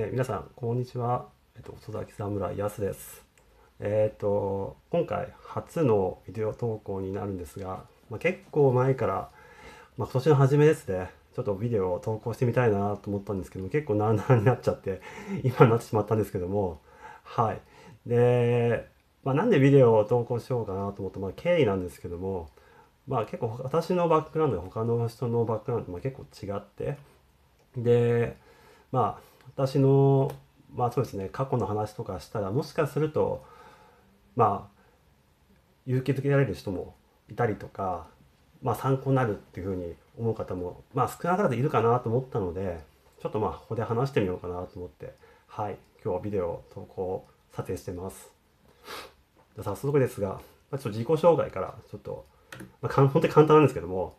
えー皆さん、こんにちは。えっ、と、遅咲き侍やすです。えっ、と、今回初のビデオ投稿になるんですが、まあ、結構前から、まあ、今年の初めですね、ちょっとビデオを投稿してみたいなと思ったんですけど、結構なあなあになっちゃって、今になってしまったんですけども、はい。で、まあ、なんでビデオを投稿しようかなと思った、まあ、経緯なんですけども、まあ結構私のバックグラウンドが他の人のバックグラウンドと結構違って、で、まあ私の、まあそうですね、過去の話とかしたら、もしかすると、まあ、勇気づけられる人もいたりとか、まあ参考になるっていうふうに思う方も、まあ少なからずいるかなと思ったので、ちょっとまあここで話してみようかなと思って、はい、今日はビデオを投稿撮影してます。早速ですが、まあ、ちょっと自己紹介からちょっと、まあ、本当に簡単なんですけども、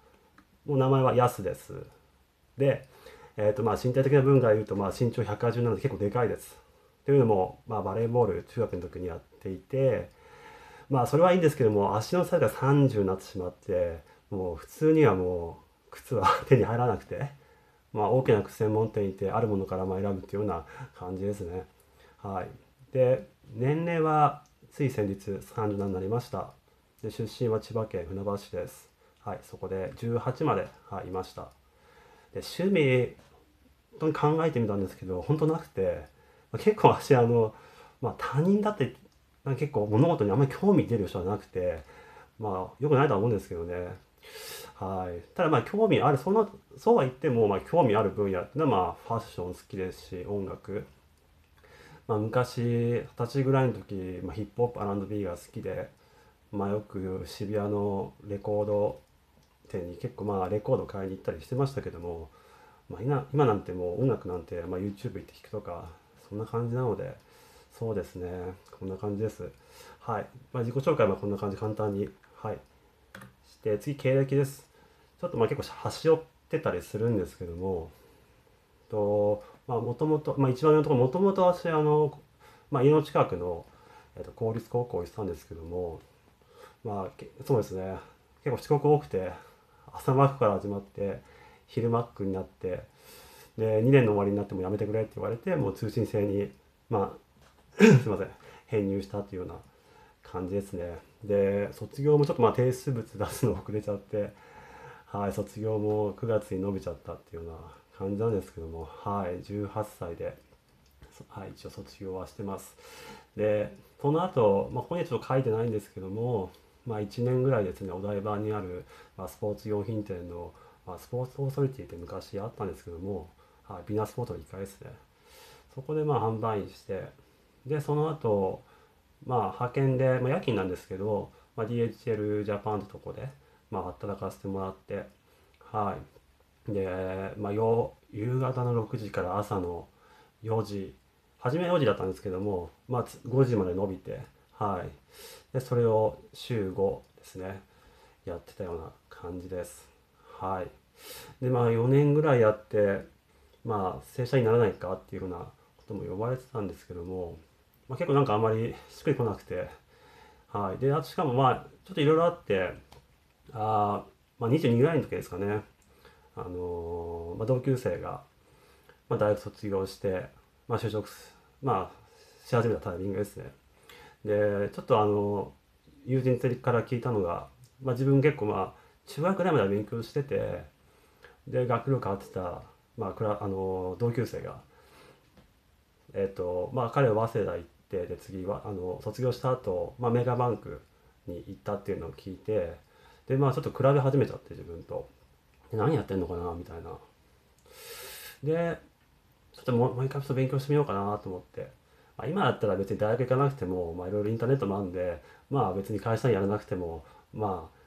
もう名前はヤスです。で、えっ、とまあ身体的な部分から言うと、まあ身長180なので結構でかいです。というのも、まあバレーボール中学の時にやっていて、まあそれはいいんですけども、足のサイズが30になってしまって、もう普通にはもう靴は 手に入らなくて、まあ大きな靴専門店に行ってあるものからま選ぶっていうような感じですね。はい。で、年齢はつい先日37になりました。で出身は千葉県船橋市です。はい、そこで18まで、はい、いました。で趣味、当に考えてみたんですけど、本当なくて、結構私、あの、まあ、他人だって、結構物事にあんまり興味出る人じゃなくて、まあ、よくないとは思うんですけどね。はい。ただまあ、興味ある、そんな、そうは言っても、まあ、興味ある分野っていうのは、まあ、ファッション好きですし、音楽。まあ、昔、二十歳ぐらいの時、まあ、ヒップホップ R&B が好きで、まあ、よく渋谷のレコード店に結構まあレコード買いに行ったりしてましたけども、まあ、今今なんてもう音楽なんて、まあ、YouTube 行って聴くとかそんな感じなのでそうですね。こんな感じです。はい、まあ、自己紹介はこんな感じ簡単にはい。して次経歴です。ちょっとまあ結構端折ってたりするんですけどもとまあもともとまあ一番上のところもともと私あの、まあ、家の近くの、えっと、公立高校行ってたんですけどもまあ、そうですね。結構遅刻多くて、朝マックから始まって、昼マックになって、で、2年の終わりになってもやめてくれって言われて、もう通信制に、まあ、すいません、編入したっていうような感じですね。で、卒業もちょっとまあ提出物出すの遅れちゃって、はい、卒業も9月に伸びちゃったっていうような感じなんですけども、はい、18歳で、はい、一応卒業はしてます。で、その後、まあ、ここにはちょっと書いてないんですけども、まあ、1年ぐらいですね、お台場にある、まあ、スポーツ用品店の、まあ、スポーツオーソリティって昔あったんですけども、はい、ビーナスポートの1階ですね。そこでまあ販売員して、で、その後、まあ派遣で、まあ、夜勤なんですけど、まあ、DHL ジャパンってとこで、まあ、働かせてもらって、はい。で、まあ、よ夕方の6時から朝の4時、初め4時だったんですけども、まあ、5時まで伸びて、はい。で、それを週5ですね、やってたような感じです。はい。で、まあ、4年ぐらいやって、まあ、正社員にならないかっていうようなことも呼ばれてたんですけども、まあ、結構なんかあんまりしっくりこなくて、はい。で、あとしかもまあ、ちょっといろいろあって、あまあ、22ぐらいの時ですかね、あのーまあ、同級生が、まあ、大学卒業して、まあ、就職、まあ、し始めたタイミングですね。で、ちょっとあの、友人から聞いたのが、まあ、自分結構まあ、中学ぐらいまでは勉強してて、で、学力変わってた、まあ、クラあの、同級生が、えっと、まあ、彼は早稲田行って、で、次は、あの、卒業した後、まあ、メガバンクに行ったっていうのを聞いて、で、まあ、ちょっと比べ始めちゃって、自分と。何やってんのかな、みたいな。で、ちょっともう一回ちょっと勉強してみようかなと思って。まあ、今だったら別に大学行かなくても、いろいろインターネットもあるんで、まあ別に会社にやらなくても、まあ、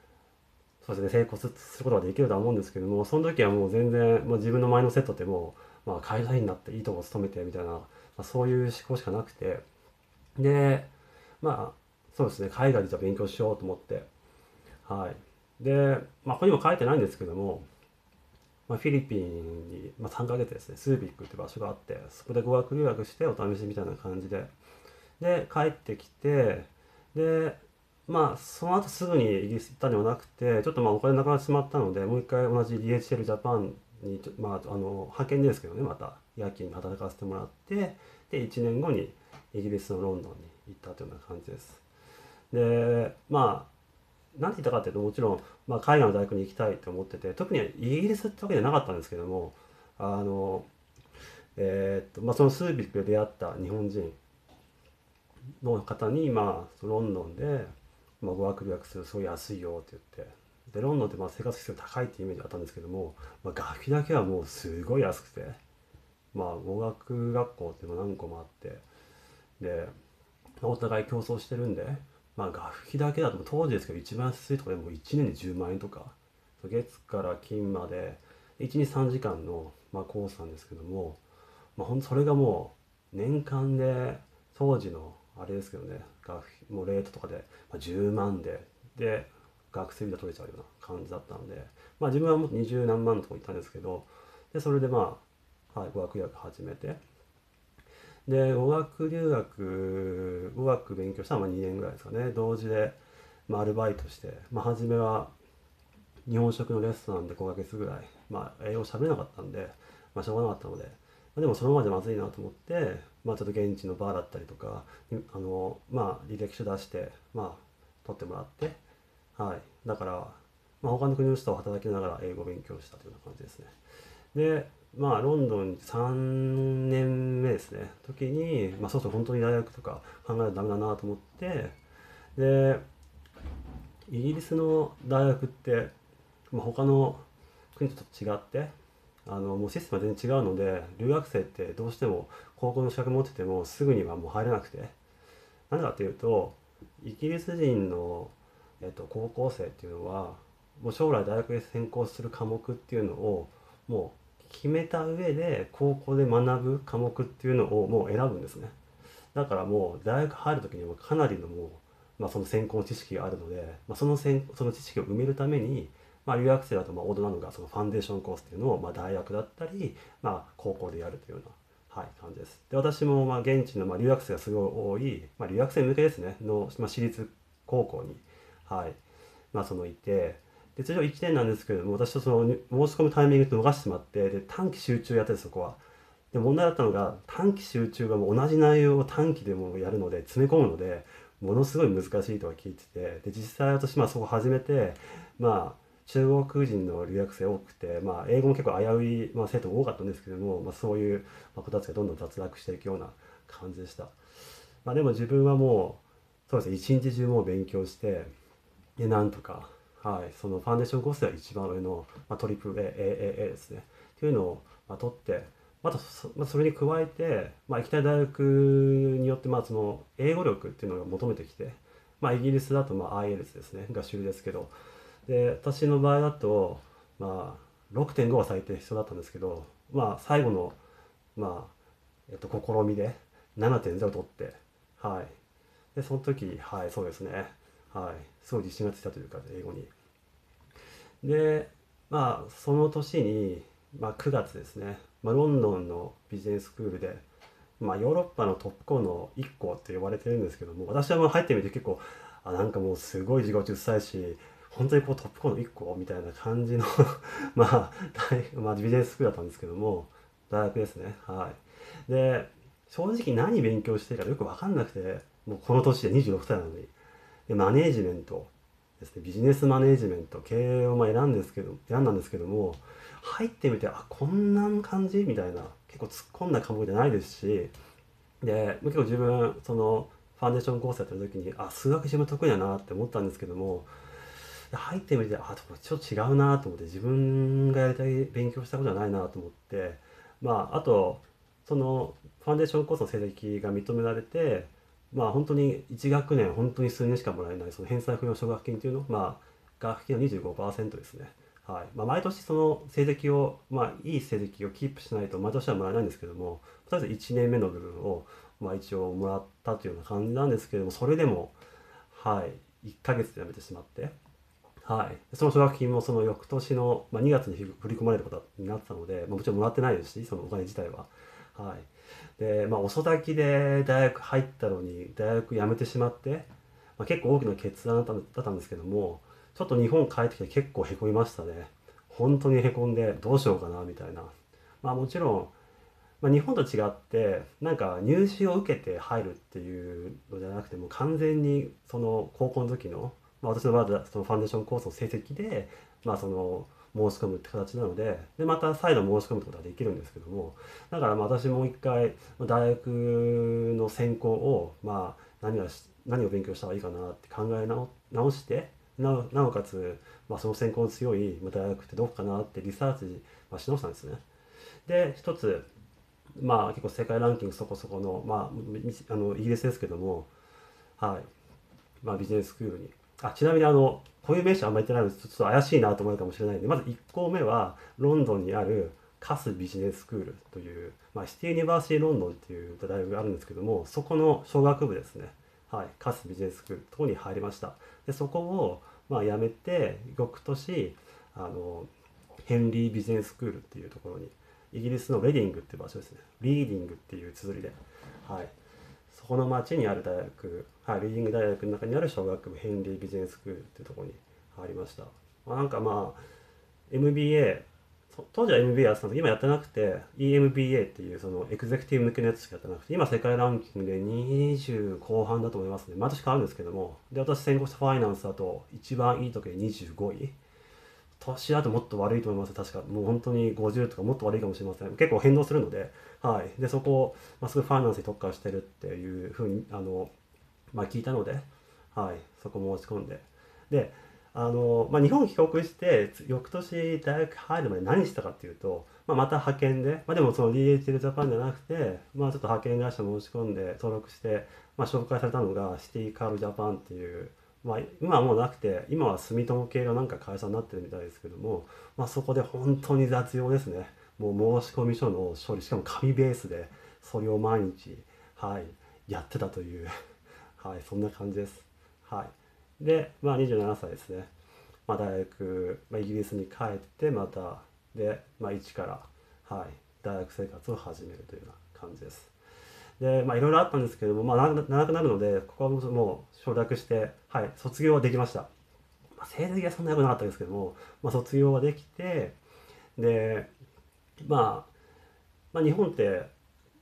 そうですね、成功することができるとは思うんですけども、その時はもう全然、もう自分の前のセットってもう、まあ会社員になっていいとこ勤めてみたいな、まあ、そういう思考しかなくて、で、まあ、そうですね、海外でじゃ勉強しようと思って、はい。で、まあ、ここにも書いてないんですけども、まあ、フィリピンに、まあ、3ヶ月ですね、スービックって場所があって、そこで語学留学してお試しみたいな感じで、で、帰ってきて、で、まあ、その後すぐにイギリス行ったんではなくて、ちょっとまあお金なくなってしまったので、もう一回同じ DHL ジャパンにまあ、あの派遣ですけどねまた夜勤で働かせてもらってで1年後にイギリスのロンドンに行ったというような感じです。でまあ何て言ったかっていうともちろん、まあ、海外の大学に行きたいと思ってて特にイギリスってわけじゃなかったんですけどもあのえー、っとまあ、そのスービックで出会った日本人の方に、まあ、ロンドンで、まあ、語学留学するすごい安いよって言って。でロンドンってまあ生活費が高いっていうイメージがあったんですけども、まあ、学費だけはもうすごい安くて、まあ、語学学校っていうの何個もあって。でお互い競争してるんで、まあ、学費だけだと当時ですけど一番安いとこでもう1年で10万円とか。月から金まで123時間の、まあ、コースなんですけども、まあ、ほんそれがもう年間で当時のあれですけどね学費もうレートとかで、まあ、10万でで学生ビザ取れちゃうような感じだったので、まあ、自分はもっと20何万のとこ行ったんですけどでそれでまあ、はい、語学留学始めてで語学留学語学勉強したのは2年ぐらいですかね。同時で、まあ、アルバイトして、まあ、初めは日本食のレストランで5ヶ月ぐらい、まあ、英語喋れなかったんで、まあ、しょうがなかったので、あ、でもそのままでまずいなと思って、まあ、ちょっと現地のバーだったりとかあの、まあ、履歴書出して、まあ、取ってもらってはい、だから、まあ、他の国の人と働きながら英語を勉強したというような感じですね。で、まあ、ロンドン3年目ですね、時に、まあ、そうそう本当に大学とか考えないとダメだなと思って、で、イギリスの大学って、まあ、他の国と違って、あのもうシステムは全然違うので留学生ってどうしても高校の資格持っててもすぐにはもう入れなくて。なぜかというとイギリス人のえっと、高校生っていうのはもう将来大学で専攻する科目っていうのをもう決めた上で高校で学ぶ科目っていうのをもう選ぶんですね。だからもう大学入る時にはかなりのもう、まあ、その専攻知識があるので、まあ、そのその知識を埋めるために、まあ、留学生だとまあ王道なのがそのファンデーションコースっていうのをまあ大学だったり、まあ、高校でやるというような、はい、感じです。で私もまあ現地のまあ留学生がすごい多い、まあ、留学生向けですねの、まあ、私立高校にはい。まあ、そのいて、で、通常1年なんですけれども、私とその申し込むタイミングと逃してしまって、で、短期集中やってそこは。で、問題だったのが、短期集中がもう同じ内容を短期でもやるので、詰め込むので、ものすごい難しいとは聞いてて、で、実際私、まあそこ始めて、まあ、中国人の留学生多くて、まあ、英語も結構危うい、まあ、生徒も多かったんですけども、まあ、そういう子たちがどんどん脱落していくような感じでした。まあ、でも自分はもう、そうですね、一日中もう勉強して、でなんとか、はい、そのファンデーションコースでは一番上の、まあ、トリプル AAA ですねっていうのを、まあ、取ってまたそ,、まあ、それに加えて、まあ、行きたい大学によって、まあ、その英語力っていうのが求めてきて、まあ、イギリスだと、まあ、IELTS ですねが主流ですけどで私の場合だと、まあ、6.5は最低必要だったんですけど、まあ、最後の、まあえっと、試みで7.0を取ってはい。でその時はいそうですね。はい、すごい自信がついたというか英語に。でまあその年に、まあ、9月ですね、まあ、ロンドンのビジネススクールで、まあ、ヨーロッパのトップ校の1校って呼ばれてるんですけども私はもう入ってみて結構あなんかもうすごい自己中さいし本当にこうトップ校の1校みたいな感じの まあ、まあビジネススクールだったんですけども大学ですね。はい。で正直何勉強してるかよく分かんなくてもうこの年で26歳なのにでマネージメントですね。ビジネスマネージメント経営をま選んですけど選んだんですけども入ってみてあこんな感じ？みたいな結構突っ込んだ科目じゃないですしで結構自分そのファンデーションコースやってる時にあ数学自分得意だなって思ったんですけども入ってみてあちょっと違うなと思って自分がやりたい勉強したことじゃないなと思ってまああとそのファンデーションコースの成績が認められてまあ本当に1学年本当に数年しかもらえないその返済不要奨学金というのまあ学費の25%ですね。はいまあ、毎年その成績を、まあ、いい成績をキープしないと毎年はもらえないんですけどもとりあえず1年目の部分を、まあ、一応もらったというような感じなんですけどもそれでも、はい、1ヶ月で辞めてしまって、はい、その奨学金もその翌年の、まあ、2月に振り込まれることになったので、まあ、もちろんもらってないですしそのお金自体は。はい。で、まあ、遅咲きで大学入ったのに大学辞めてしまって、まあ、結構大きな決断だったんですけどもちょっと日本帰ってきて結構へこみましたね。本当にへこんでどうしようかなみたいな。まあもちろん、まあ、日本と違ってなんか入試を受けて入るっていうのじゃなくても完全にその高校の時の、まあ、私の場合はそのファンデーションコースの成績でまあその申し込むって形なのででまた再度申し込むってことができるんですけどもだからまあ私もう一回大学の専攻をまあ何が何を勉強したらいいかなって考え直してなおかつ、まあ、その専攻の強い大学ってどこかなってリサーチ、まあ、し直したんですね。で一つまあ結構世界ランキングそこそこの,、まあ、あのイギリスですけども、はいまあ、ビジネススクールにあちなみにあのこういう名詞あんまり言ってないのでちょっと怪しいなと思うかもしれないんでまず1校目はロンドンにあるカスビジネススクールという、まあ、シティユニバーシティロンドンっていう大学があるんですけどもそこの小学部ですね、はい、カスビジネススクールとこに入りました。でそこをまあ辞めて翌年あのヘンリービジネススクールっていうところにイギリスのレディングっていう場所ですね。リーディングっていう綴りで、はい、そこの町にある大学、はい、リーディング大学の中にある小学部ヘンリービジネススクールっていうとこに入りました、まあ、なんかまあ MBA 当時は MBA やってたんですけど今やってなくて EMBA っていうそのエグゼクティブ向けのやつしかやってなくて今世界ランキングで20後半だと思いますね。毎年変わるんですけども。で私専攻したファイナンスだと一番いい時で25位。年だともっと悪いと思います確か。もう本当に50とかもっと悪いかもしれません。結構変動するので,、はい、でそこを、まあ、すぐファイナンスに特化してるっていうふうにあの、まあ、聞いたので、はい、そこ申し込んで。であの、まあ、日本帰国して翌年大学入るまで何したかっていうと、まあ、また派遣で、まあ、でもその DHL ジャパンじゃなくて、まあ、ちょっと派遣会社申し込んで登録して、まあ、紹介されたのがシティカールジャパンっていうまあ、今はもうなくて今は住友系のなんか会社になってるみたいですけども、まあ、そこで本当に雑用ですねもう申込書の処理しかも紙ベースでそれを毎日、はい、やってたという はいそんな感じです。はい、で、まあ、27歳ですね、まあ、大学、まあ、イギリスに帰ってまたで、まあ、一から、はい、大学生活を始めるというような感じです。でまあいろいろあったんですけども、まあ、長くなるのでここはもう承諾して、はい、卒業はできました、まあ、成績はそんな良くなかったですけども、まあ、卒業はできてで、まあ、まあ日本って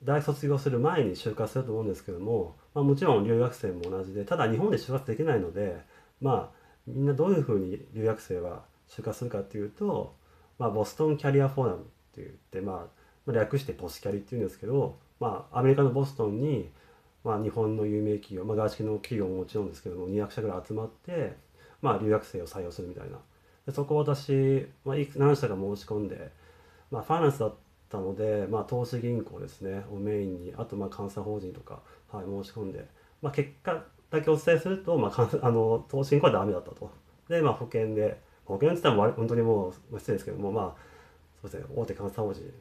大卒業する前に就活すると思うんですけども、まあ、もちろん留学生も同じでただ日本で就活できないのでまあみんなどういうふうに留学生は就活するかっていうと、まあ、ボストンキャリアフォーラムって言って、まあ、略してポスキャリっていうんですけどまあ、アメリカのボストンに、まあ、日本の有名企業、まあ、外資系の企業ももちろんですけども200社ぐらい集まって、まあ、留学生を採用するみたいな。でそこを私、まあ、何社か申し込んで、まあ、ファイナンスだったので、まあ、投資銀行ですねをメインにあとまあ監査法人とか、はい、申し込んで、まあ、結果だけお伝えすると、まあ、あの投資銀行はダメだったと。で、まあ、保険で保険って言ったら本当にもう失礼ですけどもまあそうですね大手監査法人。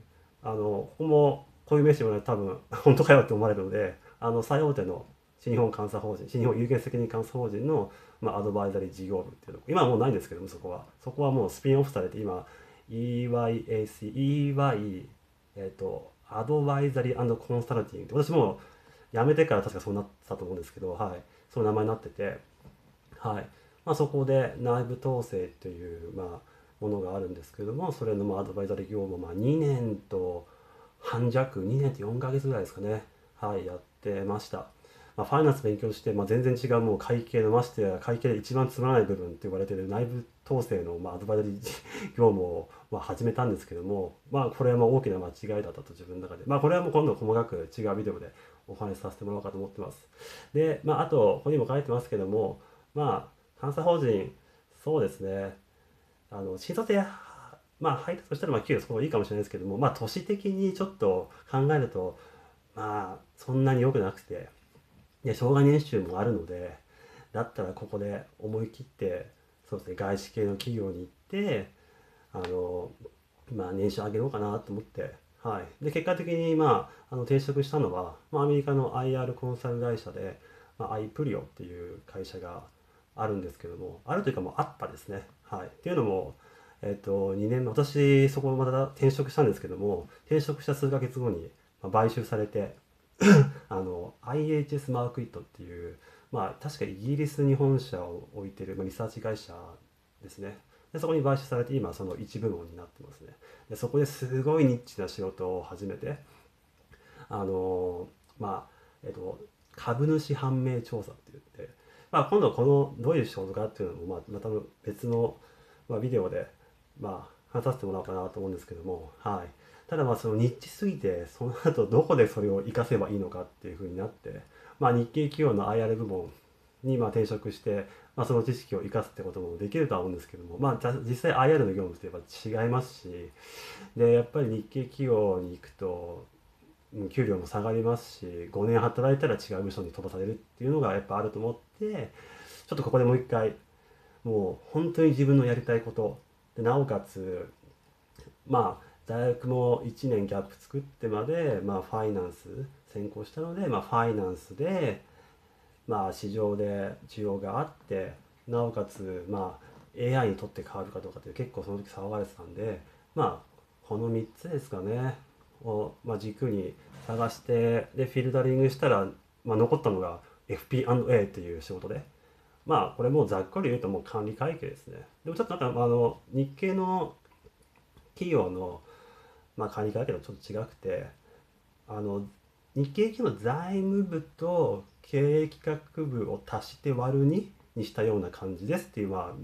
あのここもこういう名詞も多分 本当かよって思われるのであの最大手の新日本監査法人新日本有限責任監査法人の、まあ、アドバイザリー事業部っていうの今はもうないんですけどもそこは。そこはもうスピンオフされて今 EYAC EY えっ、ー、とアドバイザリーコンサルティングって私も辞めてから確かそうなったと思うんですけどはい。その名前になっててはい。まあそこで内部統制というまあものがあるんですけどもそれのまあアドバイザリー業務まあ2年と半弱2年と4ヶ月ぐらいですかね。はいやってました、まあ、ファイナンス勉強して、まあ、全然違うもう会計のましてや会計で一番つまらない部分って言われてる内部統制の、まあ、アドバイザリー業務を、まあ、始めたんですけどもまあこれはまあ大きな間違いだったと自分の中で。まあこれはもう今度細かく違うビデオでお話しさせてもらおうかと思ってます。でまああとここにも書いてますけどもまあ監査法人そうですね。あの新卒やまあ配達としたらまあ給料そこもいいかもしれないですけどもまあ都市的にちょっと考えるとまあそんなに良くなくてで障害年収もあるのでだったらここで思い切ってそうですね外資系の企業に行ってあのまあ年収上げようかなと思ってはい、で結果的に、まあ、あの転職したのは、まあ、アメリカの IR コンサル会社で、まあ、アイプリオっていう会社があるんですけどもあるというかもうあったですね。はい、っていうのもえっ、と、2年目、私、そこまた転職したんですけども、転職した数ヶ月後に、買収されて、あの、IHS マークイットっていう、まあ、確かイギリスに本社を置いてる、まあ、リサーチ会社ですね。でそこに買収されて今その一部門になってますねでそこですごいニッチな仕事を始めてあのまあえっと株主判明調査って言って、まあ、今度このどういう仕事かっていうのも、まあ、また別の、まあ、ビデオで、まあ、話させてもらおうかなと思うんですけども、はい、ただまあそのニッチすぎてその後どこでそれを活かせばいいのかっていうふうになって、まあ、日系企業の IR 部門にまあ転職して、まあ、その知識を生かすってこともできるとは思うんですけども、まあ、実際 IR の業務ってやっぱ違いますしでやっぱり日系企業に行くと給料も下がりますし5年働いたら違う部署に飛ばされるっていうのがやっぱあると思ってちょっとここでもう一回もう本当に自分のやりたいことなおかつまあ大学も1年ギャップ作ってまで、まあ、ファイナンス専攻したので、まあ、ファイナンスで、まあ、市場で需要があってなおかつ、まあ、AI にとって変わるかどうかって結構その時騒がれてたんでまあこの3つですかねを、まあ、軸に探してでフィルタリングしたら、まあ、残ったのが FP&A っていう仕事でまあこれもざっくり言うともう管理会計ですね。でもちょっとなんかあの日系の企業の、まあ、管理会計とちょっと違くてあの日系企業の財務部と経営企画部を足して割る2にしたような感じですっていう、まあ、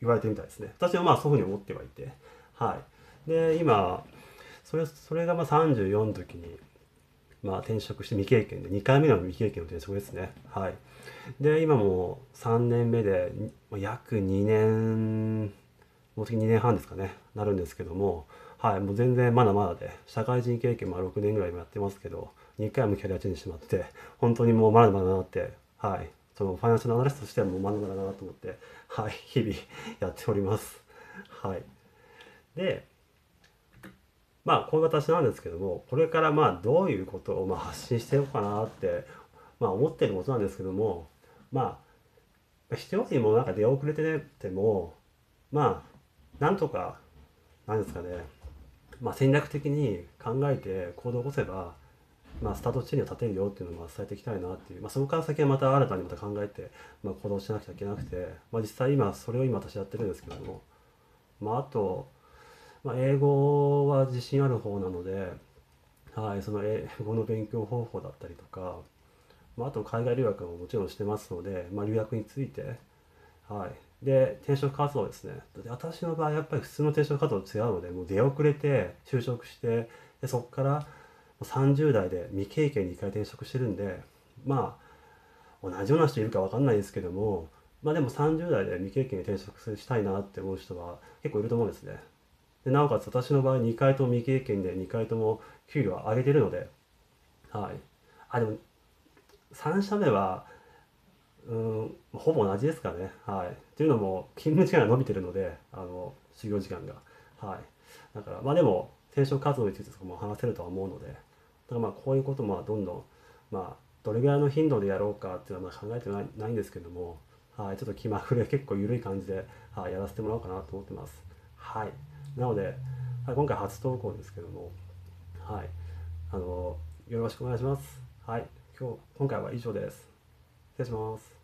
言われてみたいですね。私はまあそういうふうに思ってはいて。はい。で今それそれがまあ34の時に、まあ、転職して未経験で2回目の未経験の転職ですね。はい。で今も3年目で約2年もう次2年半ですかね。なるんですけどもはい。もう全然まだまだで社会人経験も6年ぐらいもやってますけど2回もキャリアチェンジしてもらって本当にもうまだまだなってはい。そのファイナンシャルアナリストとしてはもうまだまだなと思ってはい。日々やっております。はい。でまあこういう形なんですけどもこれからまあどういうことをまあ発信していこうかなってまあ思ってることなんですけどもまあ必要にもなんか出遅れててもまあなんとかなんですかねまあ戦略的に考えて行動を起こせばまあ、スタート地には立てるよっていうのを伝えていきたいなっていう、まあ、そこから先はまた新たにまた考えて、まあ、行動しなくちゃいけなくて、まあ、実際今それを今私やってるんですけども、まあ、あとまあ、英語は自信ある方なので、はい、その英語の勉強方法だったりとか、まあ、あと海外留学ももちろんしてますので、まあ、留学について、はい、で転職活動ですね私の場合やっぱり普通の転職活動と違うのでもう出遅れて就職してでそこから30代で未経験に1回転職してるんでまあ同じような人いるか分かんないですけどもまあでも30代で未経験に転職したいなって思う人は結構いると思うんですね。でなおかつ私の場合2回とも未経験で2回とも給料を上げてるので、はい。あ、でも3社目は、うん、ほぼ同じですかね。はい。っていうのも勤務時間が伸びてるので、あの、修行時間が。はい。だから、まあでも、転職活動についてとかも話せるとは思うので、だからまあこういうこともどんどん、まあ、どれぐらいの頻度でやろうかっていうのはまあ考えてないないんですけども、はい、ちょっと気まぐれ結構緩い感じで、はい、やらせてもらおうかなと思ってます。はい。なので、今回初投稿ですけども、はい、あのよろしくお願いします。はい、今日今回は以上です。失礼します。